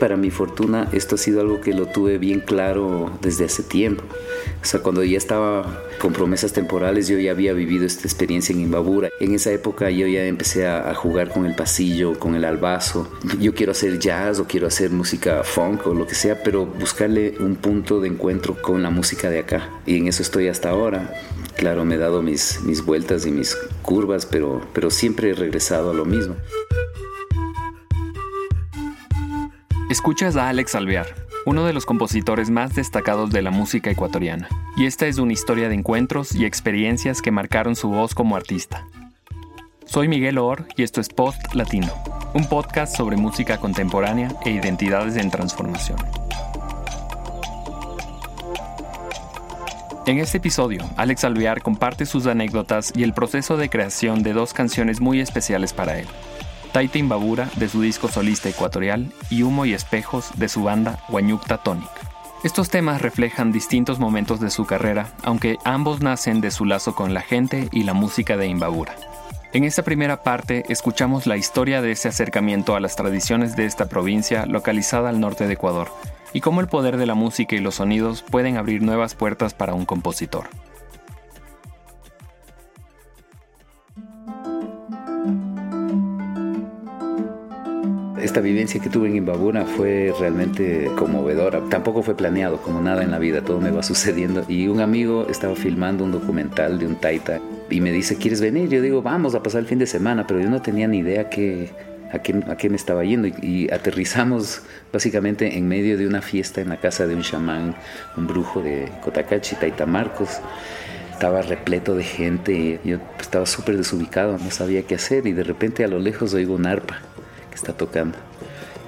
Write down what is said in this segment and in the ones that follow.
Para mi fortuna, esto ha sido algo que lo tuve bien claro desde hace tiempo. O sea, cuando ya estaba con promesas temporales, yo ya había vivido esta experiencia en Imbabura. En esa época yo ya empecé a, jugar con el pasillo, con el albazo. Yo quiero hacer jazz o quiero hacer música funk o lo que sea, pero buscarle un punto de encuentro con la música de acá. Y en eso estoy hasta ahora. Claro, me he dado mis, mis vueltas y mis curvas, pero, pero siempre he regresado a lo mismo. Escuchas a Alex Alvear, uno de los compositores más destacados de la música ecuatoriana, y esta es una historia de encuentros y experiencias que marcaron su voz como artista. Soy Miguel Or y esto es Post Latino, un podcast sobre música contemporánea e identidades en transformación. En este episodio, Alex Alvear comparte sus anécdotas y el proceso de creación de dos canciones muy especiales para él, Taita Imbabura de su disco solista ecuatorial y Humo y Espejos de su banda Guañucta Tonic. Estos temas reflejan distintos momentos de su carrera, aunque ambos nacen de su lazo con la gente y la música de Imbabura. En esta primera parte escuchamos la historia de ese acercamiento a las tradiciones de esta provincia localizada al norte de Ecuador, y cómo el poder de la música y los sonidos pueden abrir nuevas puertas para un compositor. Esta vivencia que tuve en Imbabura fue realmente conmovedora. Tampoco fue planeado, como nada en la vida, todo me va sucediendo. Y un amigo estaba filmando un documental de un taita y me dice, ¿quieres venir? Yo digo, vamos a pasar el fin de semana, pero yo no tenía ni idea que, a, qué, a qué me estaba yendo. Y, aterrizamos básicamente en medio de una fiesta en la casa de un chamán, un brujo de Cotacachi, Taita Marcos estaba repleto de gente, yo estaba súper desubicado, no sabía qué hacer y de repente a lo lejos oigo un arpa está tocando.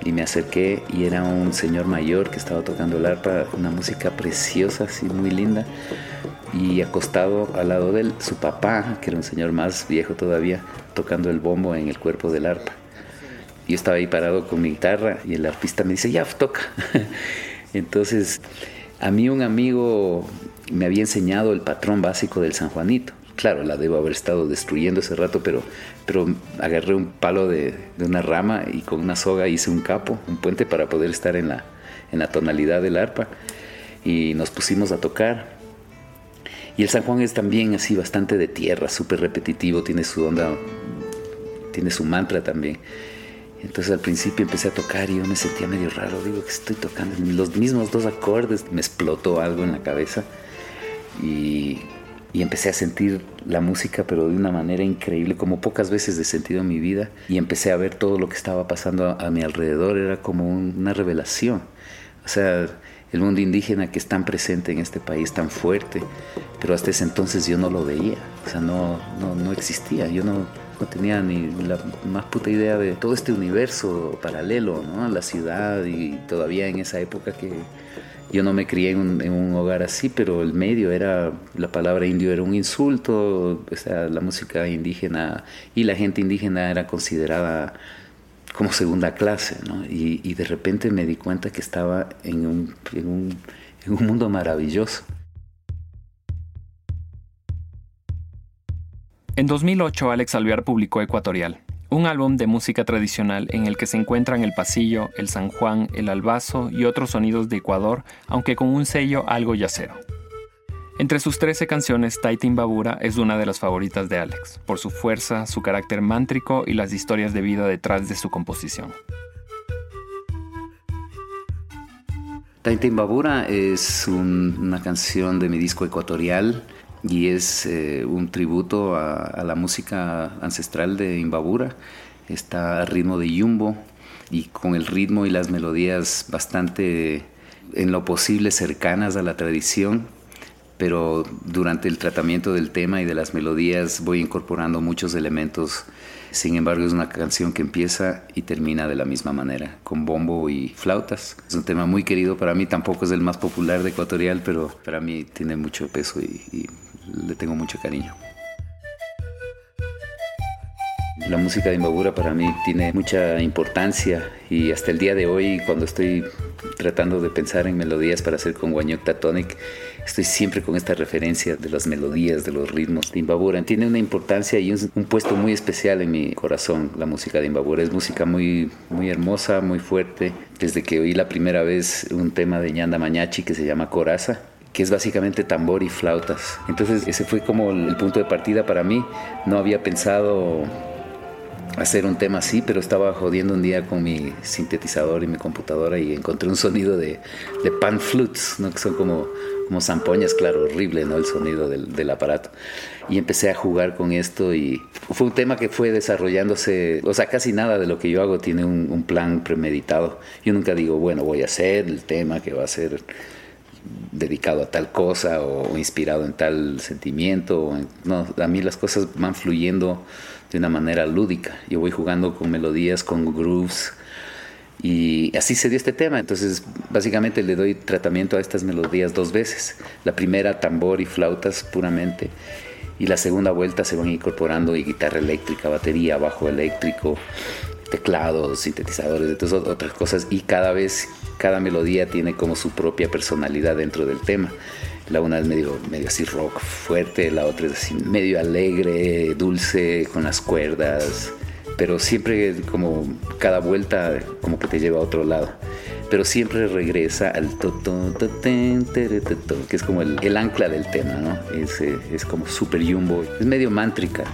Y me acerqué y era un señor mayor que estaba tocando el arpa, una música preciosa, así muy linda. Y acostado al lado de él, su papá, que era un señor más viejo todavía, tocando el bombo en el cuerpo del arpa. Yo estaba ahí parado con mi guitarra y el arpista me dice, ya, toca. Entonces, a mí un amigo me había enseñado el patrón básico del San Juanito claro, la debo haber estado destruyendo ese rato, pero, pero agarré un palo de, una rama y con una soga hice un capo, un puente para poder estar en la, en la tonalidad del arpa y nos pusimos a tocar. Y el San Juan es también así bastante de tierra, súper repetitivo, tiene su onda, tiene su mantra también. Entonces al principio empecé a tocar y yo me sentía medio raro, digo que estoy tocando los mismos dos acordes, me explotó algo en la cabeza y y empecé a sentir la música, pero de una manera increíble, como pocas veces he sentido en mi vida, y empecé a ver todo lo que estaba pasando a, mi alrededor, era como una revelación. O sea, el mundo indígena que es tan presente en este país, tan fuerte, pero hasta ese entonces yo no lo veía, o sea, no, no, no existía, yo no, no tenía ni la más puta idea de todo este universo paralelo, ¿no? La ciudad y todavía en esa época que yo no me crié en un, hogar así, pero el medio era, la palabra indio era un insulto, o sea, la música indígena y la gente indígena era considerada como segunda clase, ¿no? Y, de repente me di cuenta que estaba en un, en un, mundo maravilloso. En 2008, Alex Alvear publicó Ecuatorial, un álbum de música tradicional en el que se encuentran el pasillo, el San Juan, el albazo y otros sonidos de Ecuador, aunque con un sello algo yacero. Entre sus 13 canciones, Taitin Babura es una de las favoritas de Alex, por su fuerza, su carácter mántrico y las historias de vida detrás de su composición. Taitin Babura es una canción de mi disco ecuatorial y es eh, un tributo a, la música ancestral de Imbabura. Está a ritmo de yumbo y con el ritmo y las melodías bastante en lo posible cercanas a la tradición, pero durante el tratamiento del tema y de las melodías voy incorporando muchos elementos. Sin embargo, es una canción que empieza y termina de la misma manera, con bombo y flautas. Es un tema muy querido para mí, tampoco es el más popular de Ecuatorial, pero para mí tiene mucho peso y le tengo mucho cariño. La música de Imbabura para mí tiene mucha importancia y hasta el día de hoy cuando estoy tratando de pensar en melodías para hacer con Guañocta Tonic, estoy siempre con esta referencia de las melodías, de los ritmos de Imbabura. Tiene una importancia y un, un, puesto muy especial en mi corazón la música de Imbabura. Es música muy, muy hermosa, muy fuerte. Desde que oí la primera vez un tema de Ñanda Mañachi que se llama Coraza, que es básicamente tambor y flautas. Entonces ese fue como el punto de partida para mí. No había pensado hacer un tema así, pero estaba jodiendo un día con mi sintetizador y mi computadora y encontré un sonido de, pan flutes, ¿no? que son como, como zampoñas, claro, horrible ¿no? el sonido del, aparato. Y empecé a jugar con esto y fue un tema que fue desarrollándose, o sea, casi nada de lo que yo hago tiene un plan premeditado. Yo nunca digo, bueno, voy a hacer el tema que va a ser dedicado a tal cosa o, inspirado en tal sentimiento. O no, a mí las cosas van fluyendo de una manera lúdica. Yo voy jugando con melodías, con grooves. Y así se dio este tema. Entonces, básicamente le doy tratamiento a estas melodías dos veces. La primera, tambor y flautas puramente. Y la segunda vuelta se van incorporando y guitarra eléctrica, batería, bajo eléctrico, teclados, sintetizadores, entonces otras cosas. Y cada vez, cada melodía tiene como su propia personalidad dentro del tema. La una es medio, medio así rock fuerte, la otra es así medio alegre, dulce, con las cuerdas, pero siempre como cada vuelta como que te lleva a otro lado. Pero siempre regresa al to, to, to, ten, to, que es como el, el, ancla del tema, ¿no? Es, es como super jumbo, es medio mántrica.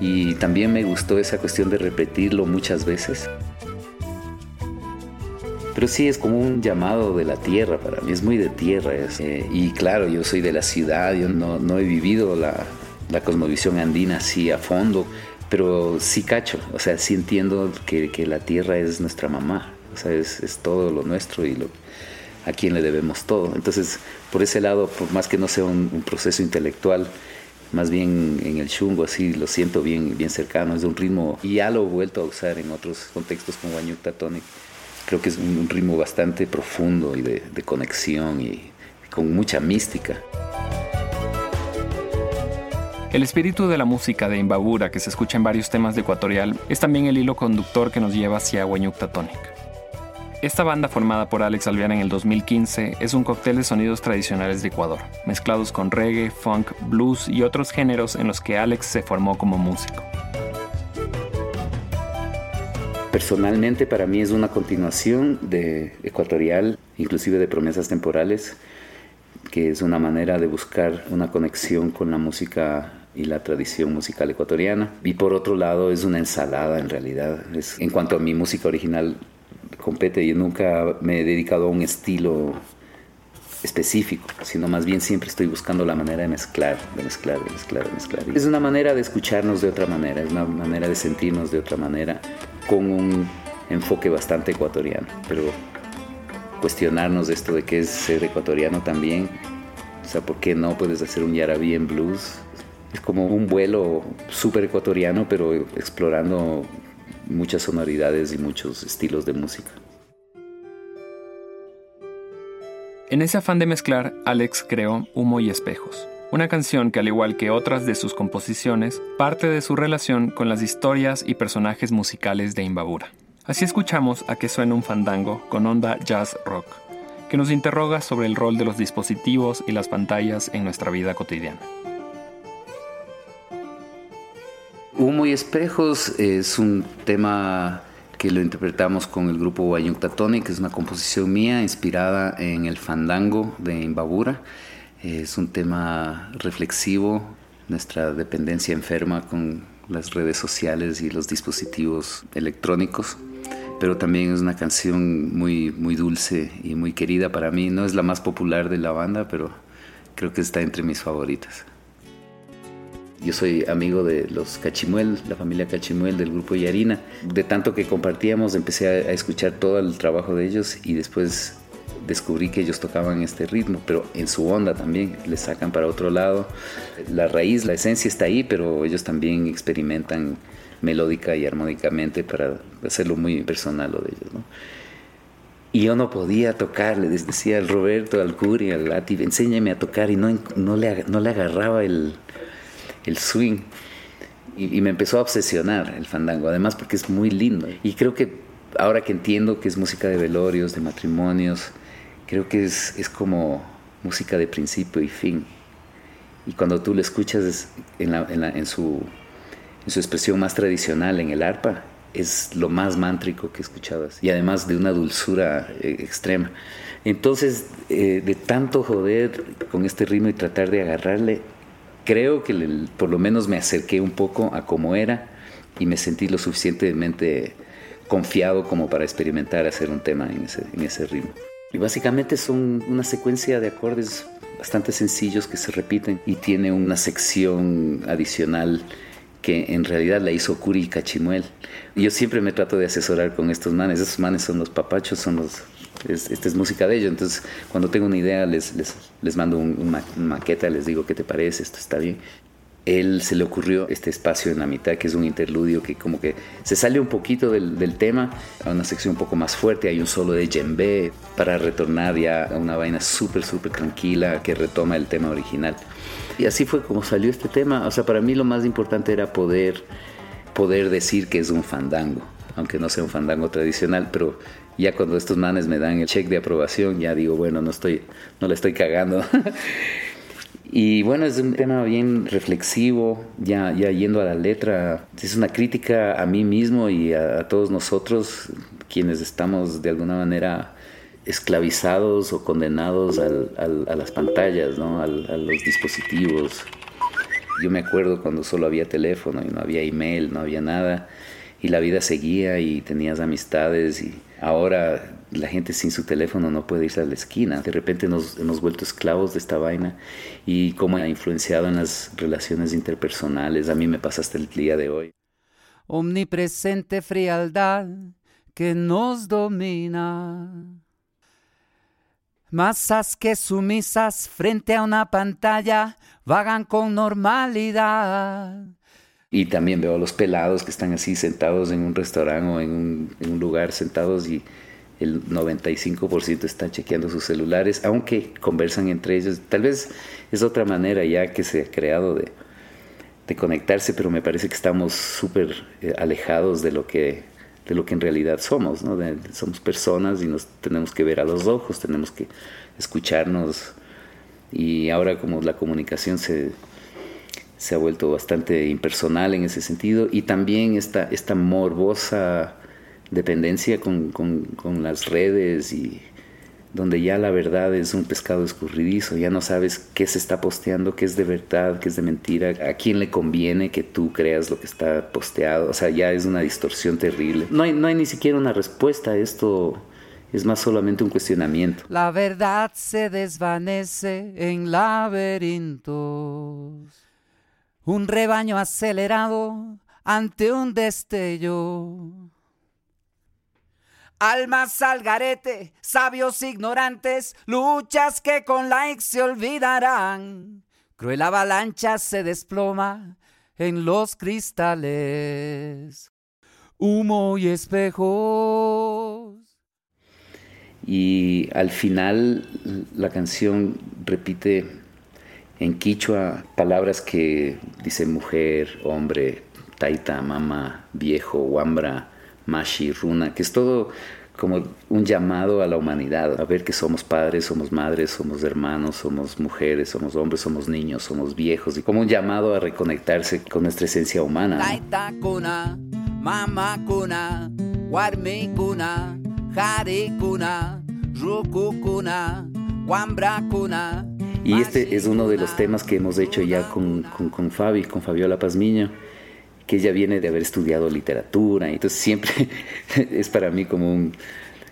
Y también me gustó esa cuestión de repetirlo muchas veces pero sí es como un llamado de la tierra para mí, es muy de tierra. Es, eh, y claro, yo soy de la ciudad, yo no, no he vivido la, la, cosmovisión andina así a fondo, pero sí cacho, o sea, sí entiendo que, que la tierra es nuestra mamá, o sea, es, es todo lo nuestro y lo, a quien le debemos todo. Entonces, por ese lado, por más que no sea un, un proceso intelectual, más bien en el chungo así lo siento bien, bien cercano, es un ritmo y ya lo he vuelto a usar en otros contextos como Guanyuta Tonic creo que es un, ritmo bastante profundo y de, conexión y, con mucha mística. El espíritu de la música de Imbabura que se escucha en varios temas de Ecuatorial es también el hilo conductor que nos lleva hacia Hueñucta Tonic. Esta banda formada por Alex Alvear en el 2015 es un cóctel de sonidos tradicionales de Ecuador, mezclados con reggae, funk, blues y otros géneros en los que Alex se formó como músico. Personalmente para mí es una continuación de Ecuatorial, inclusive de Promesas Temporales, que es una manera de buscar una conexión con la música y la tradición musical ecuatoriana. Y por otro lado es una ensalada en realidad. En cuanto a mi música original compete, yo nunca me he dedicado a un estilo específico, sino más bien siempre estoy buscando la manera de mezclar, de mezclar, de mezclar, de mezclar. Es una manera de escucharnos de otra manera, es una manera de sentirnos de otra manera, con un enfoque bastante ecuatoriano, pero cuestionarnos de esto de qué es ser ecuatoriano también, o sea, ¿por qué no puedes hacer un yarabí en blues? Es como un vuelo súper ecuatoriano, pero explorando muchas sonoridades y muchos estilos de música. En ese afán de mezclar, Alex creó Humo y Espejos, una canción que al igual que otras de sus composiciones, parte de su relación con las historias y personajes musicales de Imbabura. Así escuchamos a que suena un fandango con onda jazz rock, que nos interroga sobre el rol de los dispositivos y las pantallas en nuestra vida cotidiana. Humo y Espejos es un tema que lo interpretamos con el grupo Guayuncta que es una composición mía inspirada en el fandango de Imbabura. Es un tema reflexivo, nuestra dependencia enferma con las redes sociales y los dispositivos electrónicos, pero también es una canción muy, muy dulce y muy querida para mí. No es la más popular de la banda, pero creo que está entre mis favoritas. Yo soy amigo de los Cachimuel, la familia Cachimuel del grupo Yarina. De tanto que compartíamos, empecé a, escuchar todo el trabajo de ellos y después descubrí que ellos tocaban este ritmo, pero en su onda también, le sacan para otro lado. La raíz, la esencia está ahí, pero ellos también experimentan melódica y armónicamente para hacerlo muy personal lo de ellos. Y yo no podía tocar, les decía al Roberto, al Curi, al Lati, enséñame a tocar y no, no, le, no le agarraba el, el swing. Y, me empezó a obsesionar el fandango, además porque es muy lindo. Y creo que ahora que entiendo que es música de velorios, de matrimonios, creo que es, es como música de principio y fin. Y cuando tú lo escuchas en, su, en su expresión más tradicional, en el arpa, es lo más mántrico que he escuchado. Y además de una dulzura eh, extrema. Entonces, eh, de tanto joder con este ritmo y tratar de agarrarle, creo que por lo menos me acerqué un poco a cómo era y me sentí lo suficientemente confiado como para experimentar hacer un tema en ese, ritmo. Y básicamente son una secuencia de acordes bastante sencillos que se repiten y tiene una sección adicional que en realidad la hizo Curi Cachimuel. Yo siempre me trato de asesorar con estos manes. Estos manes son los papachos, son los esta es música de ellos. Entonces, cuando tengo una idea, les, les, les mando un, una maqueta, les digo qué te parece, esto está bien él se le ocurrió este espacio en la mitad, que es un interludio que como que se sale un poquito del, tema, a una sección un poco más fuerte, hay un solo de djembe para retornar ya a una vaina súper, súper tranquila que retoma el tema original. Y así fue como salió este tema. O sea, para mí lo más importante era poder, poder decir que es un fandango, aunque no sea un fandango tradicional, pero ya cuando estos manes me dan el check de aprobación, ya digo, bueno, no estoy, no le estoy cagando. Y bueno, es un tema bien reflexivo, ya, ya yendo a la letra. Es una crítica a mí mismo y a, todos nosotros, quienes estamos de alguna manera esclavizados o condenados a las pantallas, ¿no? a los dispositivos. Yo me acuerdo cuando solo había teléfono y no había email, no había nada, y la vida seguía y tenías amistades y ahora la gente sin su teléfono no puede irse a la esquina. De repente nos hemos vuelto esclavos de esta vaina y cómo ha influenciado en las relaciones interpersonales. A mí me pasa hasta el día de hoy. Omnipresente frialdad que nos domina. Masas que sumisas frente a una pantalla vagan con normalidad. Y también veo a los pelados que están así sentados en un restaurante o en un, lugar sentados y el 95% están chequeando sus celulares, aunque conversan entre ellos. Tal vez es otra manera ya que se ha creado de, de conectarse, pero me parece que estamos súper eh, alejados de lo que de lo que en realidad somos, ¿no? somos personas y nos tenemos que ver a los ojos, tenemos que escucharnos y ahora como la comunicación se, se ha vuelto bastante impersonal en ese sentido y también esta, esta morbosa dependencia con, con, las redes y donde ya la verdad es un pescado escurridizo, ya no sabes qué se está posteando, qué es de verdad, qué es de mentira, a quién le conviene que tú creas lo que está posteado, o sea, ya es una distorsión terrible. No hay, no hay ni siquiera una respuesta a esto, es más solamente un cuestionamiento. La verdad se desvanece en laberintos, un rebaño acelerado ante un destello Almas al garete, sabios ignorantes, luchas que con likes se olvidarán. Cruel avalancha se desploma en los cristales, humo y espejos. Y al final la canción repite en quichua palabras que dice mujer, hombre, taita, mama, viejo, wambra Mashi, Runa, que es todo como un llamado a la humanidad, a ver que somos padres, somos madres, somos hermanos, somos mujeres, somos hombres, somos niños, somos viejos, y como un llamado a reconectarse con nuestra esencia humana. Y este es uno de los temas que hemos hecho ya con, con, con Fabi, con Fabiola Pazmiño que ella viene de haber estudiado literatura, entonces siempre es para mí como un,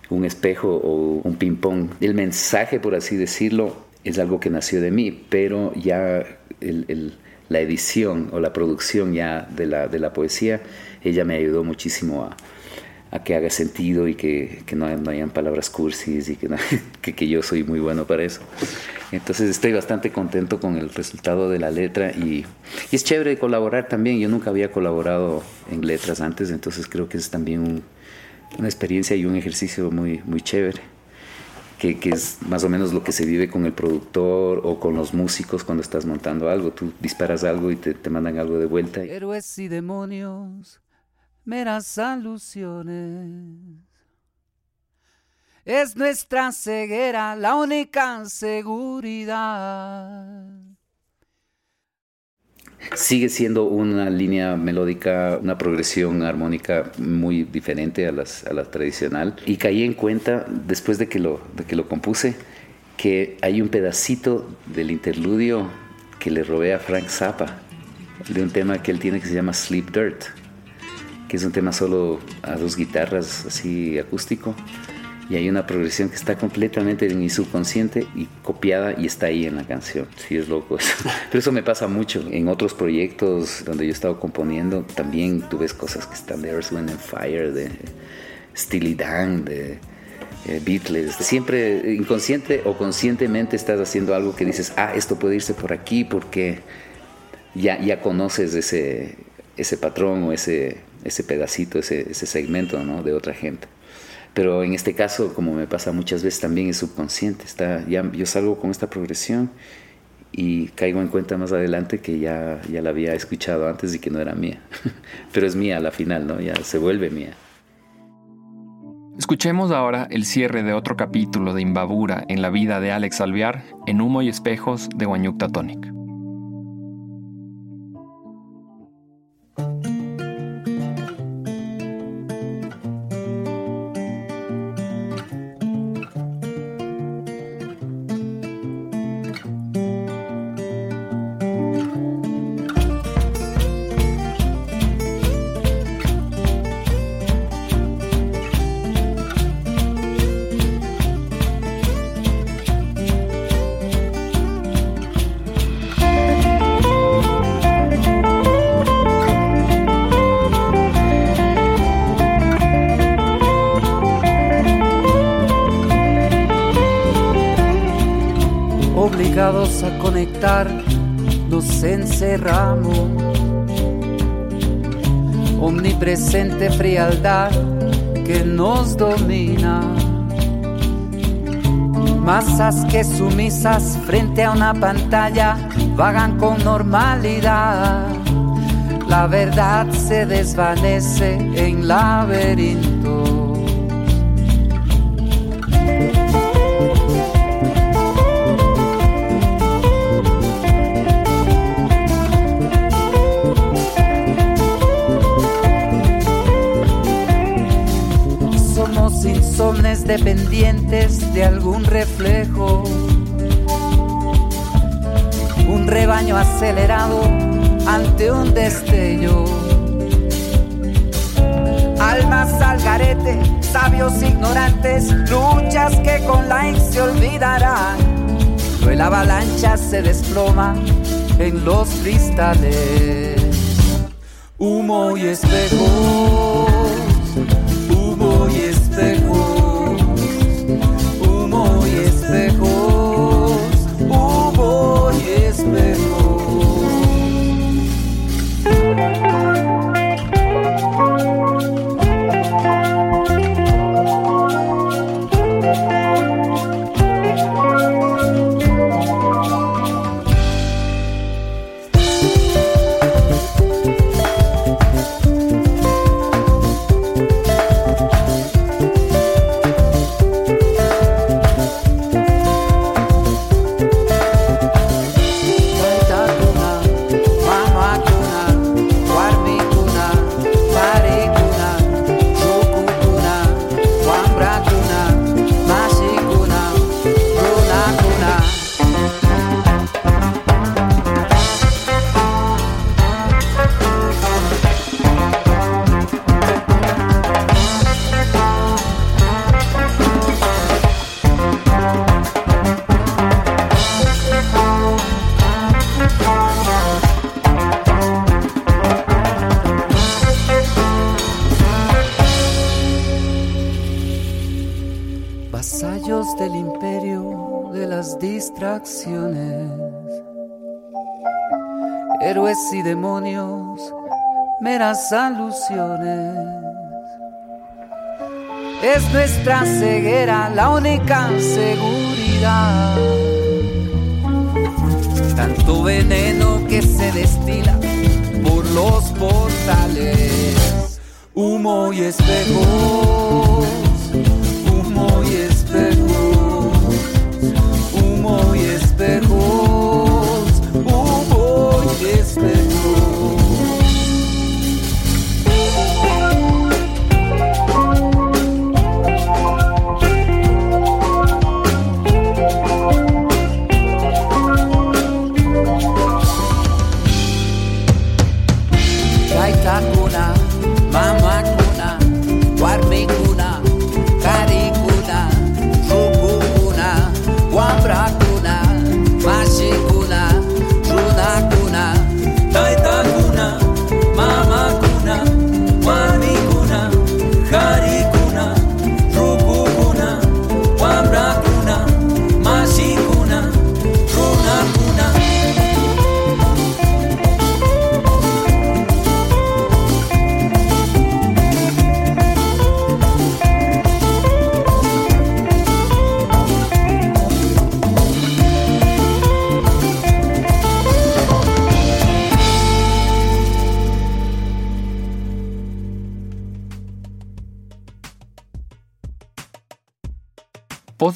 un espejo o un ping-pong. El mensaje, por así decirlo, es algo que nació de mí, pero ya el, el, la edición o la producción ya de la, de la poesía, ella me ayudó muchísimo a, a que haga sentido y que, que no, no, hayan palabras cursis y que, que, que, yo soy muy bueno para eso. Entonces estoy bastante contento con el resultado de la letra y, y es chévere colaborar también. Yo nunca había colaborado en letras antes, entonces creo que es también un, una experiencia y un ejercicio muy, muy chévere. Que, que, es más o menos lo que se vive con el productor o con los músicos cuando estás montando algo. Tú disparas algo y te, te mandan algo de vuelta. Héroes y demonios meras alusiones. Es nuestra ceguera la única seguridad. Sigue siendo una línea melódica, una progresión armónica muy diferente a, las, a la tradicional. Y caí en cuenta, después de que, lo, de que lo compuse, que hay un pedacito del interludio que le robé a Frank Zappa, de un tema que él tiene que se llama Sleep Dirt, que es un tema solo a dos guitarras, así acústico y hay una progresión que está completamente en mi subconsciente y copiada y está ahí en la canción. Sí, es loco eso. Pero eso me pasa mucho. En otros proyectos donde yo he estado componiendo, también tú ves cosas que están de Earth, Wind and Fire, de Steely Dan, de eh, Beatles. Siempre inconsciente o conscientemente estás haciendo algo que dices, ah, esto puede irse por aquí porque ya, ya conoces ese, ese patrón o ese, ese pedacito, ese, ese segmento ¿no? de otra gente. Pero en este caso, como me pasa muchas veces, también es subconsciente. Está, ya, yo salgo con esta progresión y caigo en cuenta más adelante que ya, ya la había escuchado antes y que no era mía. Pero es mía a la final, ¿no? Ya se vuelve mía. Escuchemos ahora el cierre de otro capítulo de Imbabura en la vida de Alex Alvear en Humo y Espejos de Guanyucta Tonic. Nos encerramos. Omnipresente frialdad que nos domina. Masas que sumisas frente a una pantalla vagan con normalidad. La verdad se desvanece en laberinto dependientes de algún reflejo. Un rebaño acelerado ante un destello. Almas al garete, sabios ignorantes, luchas que con la se olvidarán. Pues la avalancha se desploma en los cristales. Humo y espejo, Héroes y demonios, meras alusiones. Es nuestra ceguera la única seguridad. Tanto veneno que se destila por los portales. Humo y espejos,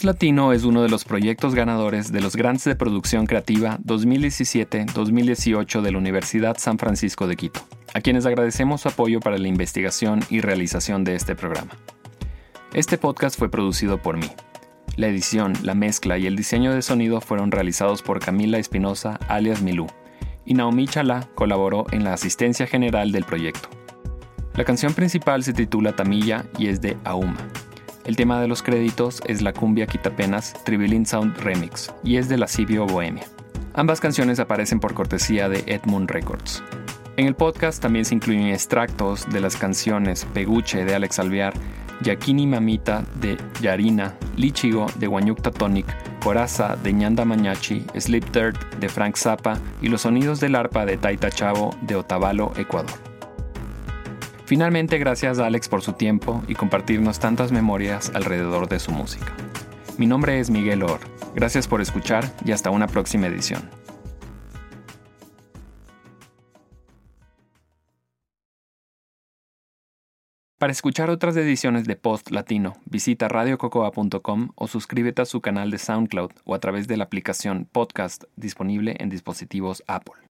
Latino es uno de los proyectos ganadores de los Grants de Producción Creativa 2017-2018 de la Universidad San Francisco de Quito, a quienes agradecemos su apoyo para la investigación y realización de este programa. Este podcast fue producido por mí. La edición, la mezcla y el diseño de sonido fueron realizados por Camila Espinosa, alias Milú, y Naomi Chalá colaboró en la asistencia general del proyecto. La canción principal se titula Tamilla y es de Auma. El tema de los créditos es la cumbia Quitapenas Tribilin Sound Remix y es de la Cibio Bohemia. Ambas canciones aparecen por cortesía de Edmund Records. En el podcast también se incluyen extractos de las canciones Peguche de Alex Alvear, Yakini Mamita de Yarina, Lichigo de Guanyukta Tonic, Coraza de Ñanda Mañachi, Sleep Dirt de Frank Zappa y los sonidos del arpa de Taita Chavo de Otavalo, Ecuador. Finalmente, gracias a Alex por su tiempo y compartirnos tantas memorias alrededor de su música. Mi nombre es Miguel Or. Gracias por escuchar y hasta una próxima edición. Para escuchar otras ediciones de Post Latino, visita radiococoa.com o suscríbete a su canal de SoundCloud o a través de la aplicación Podcast disponible en dispositivos Apple.